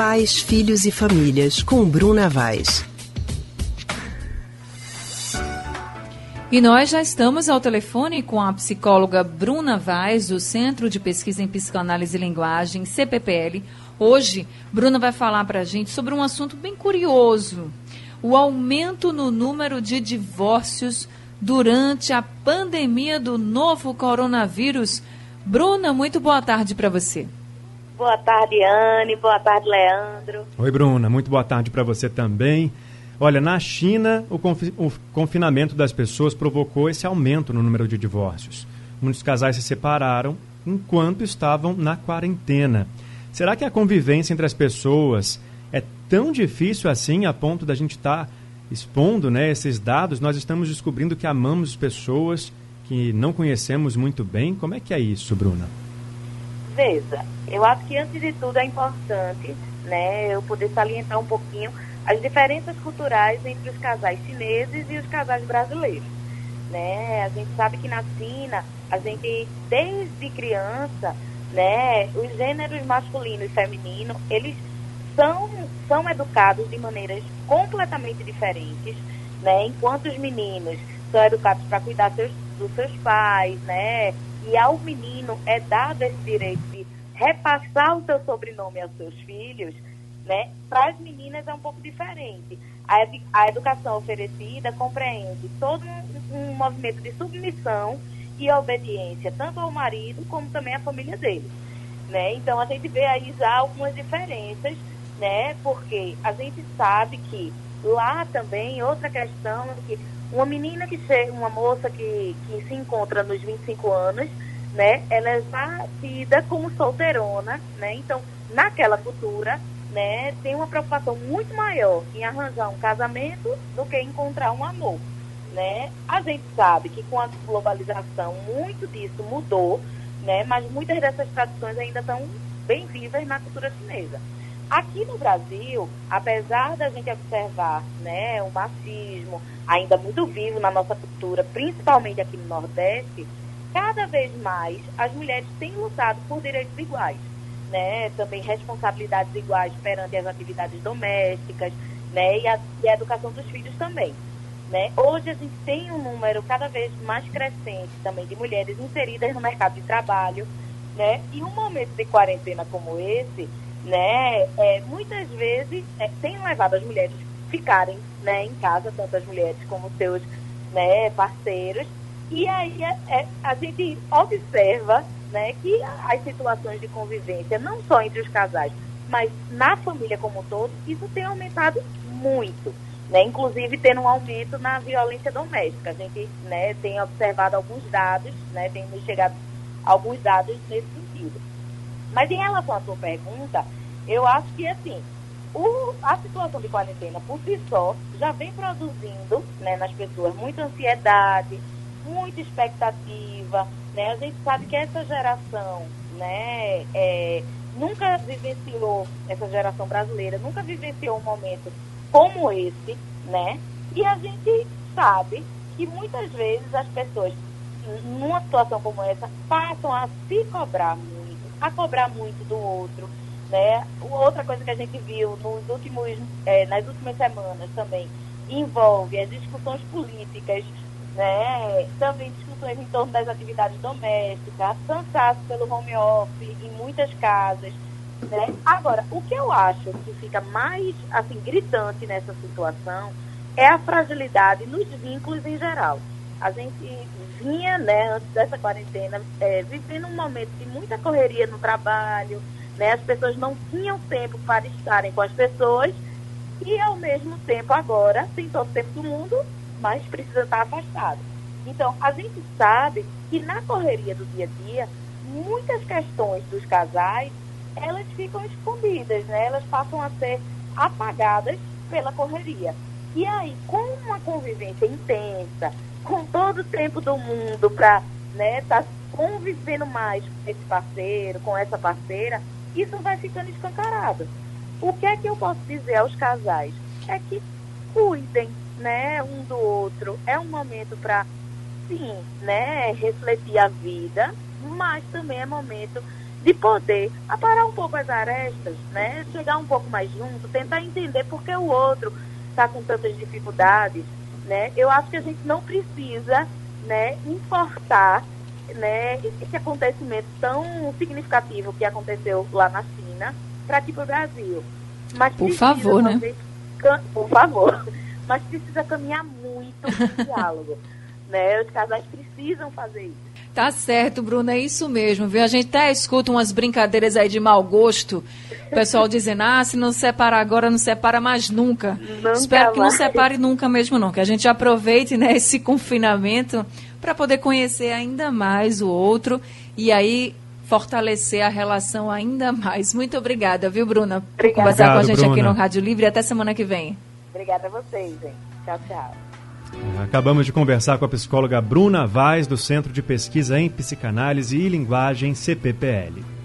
Pais, Filhos e Famílias, com Bruna Vaz. E nós já estamos ao telefone com a psicóloga Bruna Vaz, do Centro de Pesquisa em Psicanálise e Linguagem, CPPL. Hoje, Bruna vai falar para a gente sobre um assunto bem curioso: o aumento no número de divórcios durante a pandemia do novo coronavírus. Bruna, muito boa tarde para você. Boa tarde, Anne. Boa tarde, Leandro. Oi, Bruna. Muito boa tarde para você também. Olha, na China, o, confi o confinamento das pessoas provocou esse aumento no número de divórcios. Muitos casais se separaram enquanto estavam na quarentena. Será que a convivência entre as pessoas é tão difícil assim a ponto da gente estar tá expondo né, esses dados? Nós estamos descobrindo que amamos pessoas que não conhecemos muito bem. Como é que é isso, Bruna? Veja, eu acho que antes de tudo é importante né, eu poder salientar um pouquinho as diferenças culturais entre os casais chineses e os casais brasileiros. Né? A gente sabe que na China, a gente, desde criança, né, os gêneros masculino e feminino, eles são, são educados de maneiras completamente diferentes, né? Enquanto os meninos são educados para cuidar seus, dos seus pais, né? E ao menino é dado esse direito de repassar o seu sobrenome aos seus filhos, né? Para as meninas é um pouco diferente. A, a educação oferecida compreende todo um, um, movimento de submissão e obediência, tanto ao marido como também à família dele. Né? Então a gente vê aí já algumas diferenças, né? Porque a gente sabe que lá também outra questão é que uma menina que chega, uma moça que, que se encontra nos 25 anos, né? Ela é já tida como solteirona, né? Então, naquela cultura, né, tem uma preocupação muito maior em arranjar um casamento do que encontrar um amor. Né? A gente sabe que com a globalização muito disso mudou, né? mas muitas dessas tradições ainda estão bem vivas na cultura chinesa. Aqui no Brasil, apesar da gente observar né, o machismo ainda muito vivo na nossa cultura, principalmente aqui no Nordeste, cada vez mais as mulheres têm lutado por direitos iguais né, também responsabilidades iguais perante as atividades domésticas, né, e a, e a educação dos filhos também. Né? Hoje a gente tem um número cada vez mais crescente também de mulheres inseridas no mercado de trabalho, né? E um momento de quarentena como esse, né, é, muitas vezes é, tem levado as mulheres ficarem, né, em casa, tanto as mulheres como seus, né, parceiros. E aí é, é a gente observa né, que as situações de convivência, não só entre os casais, mas na família como um todo, isso tem aumentado muito. Né, inclusive tendo um aumento na violência doméstica. A gente né, tem observado alguns dados, né, tem chegado alguns dados nesse sentido. Mas em relação à sua pergunta, eu acho que assim, o, a situação de quarentena por si só já vem produzindo né, nas pessoas muita ansiedade, muita expectativa, né? A gente sabe que essa geração, né, é, nunca vivenciou, essa geração brasileira, nunca vivenciou um momento como esse, né? E a gente sabe que muitas vezes as pessoas, numa situação como essa, passam a se cobrar muito, a cobrar muito do outro, né? Outra coisa que a gente viu nos últimos, é, nas últimas semanas também envolve as discussões políticas né? Também discussões em torno das atividades domésticas, cansaço pelo home office em muitas casas, né? Agora, o que eu acho que fica mais assim gritante nessa situação é a fragilidade nos vínculos em geral. A gente vinha, né, antes dessa quarentena, é, vivendo um momento de muita correria no trabalho, né? As pessoas não tinham tempo para estarem com as pessoas e ao mesmo tempo agora tem todo o tempo do mundo mas precisa estar afastado. Então, a gente sabe que na correria do dia a dia, muitas questões dos casais, elas ficam escondidas, né? Elas passam a ser apagadas pela correria. E aí, com uma convivência intensa, com todo o tempo do mundo para né, tá convivendo mais com esse parceiro, com essa parceira, isso vai ficando escancarado. O que é que eu posso dizer aos casais? É que cuidem, né, um do outro. É um momento para, sim, né, refletir a vida, mas também é momento de poder aparar um pouco as arestas, né? Chegar um pouco mais junto, tentar entender por que o outro está com tantas dificuldades, né? Eu acho que a gente não precisa, né, importar, né, esse acontecimento tão significativo que aconteceu lá na China para aqui para o Brasil. Mas por favor, né? Por favor. Mas precisa caminhar muito no diálogo, né? Os casais precisam fazer isso. Tá certo, Bruna, é isso mesmo, viu? A gente até escuta umas brincadeiras aí de mau gosto. O pessoal dizendo, ah, se não separar agora, não separa mais nunca. nunca Espero que não separe nunca mesmo, não. Que a gente aproveite né, esse confinamento para poder conhecer ainda mais o outro e aí fortalecer a relação ainda mais. Muito obrigada, viu, Bruna, obrigada. por conversar Obrigado, com a gente Bruna. aqui no Rádio Livre. Até semana que vem. Obrigada a vocês, gente. Tchau, tchau. Acabamos de conversar com a psicóloga Bruna Vaz, do Centro de Pesquisa em Psicanálise e Linguagem CPPL.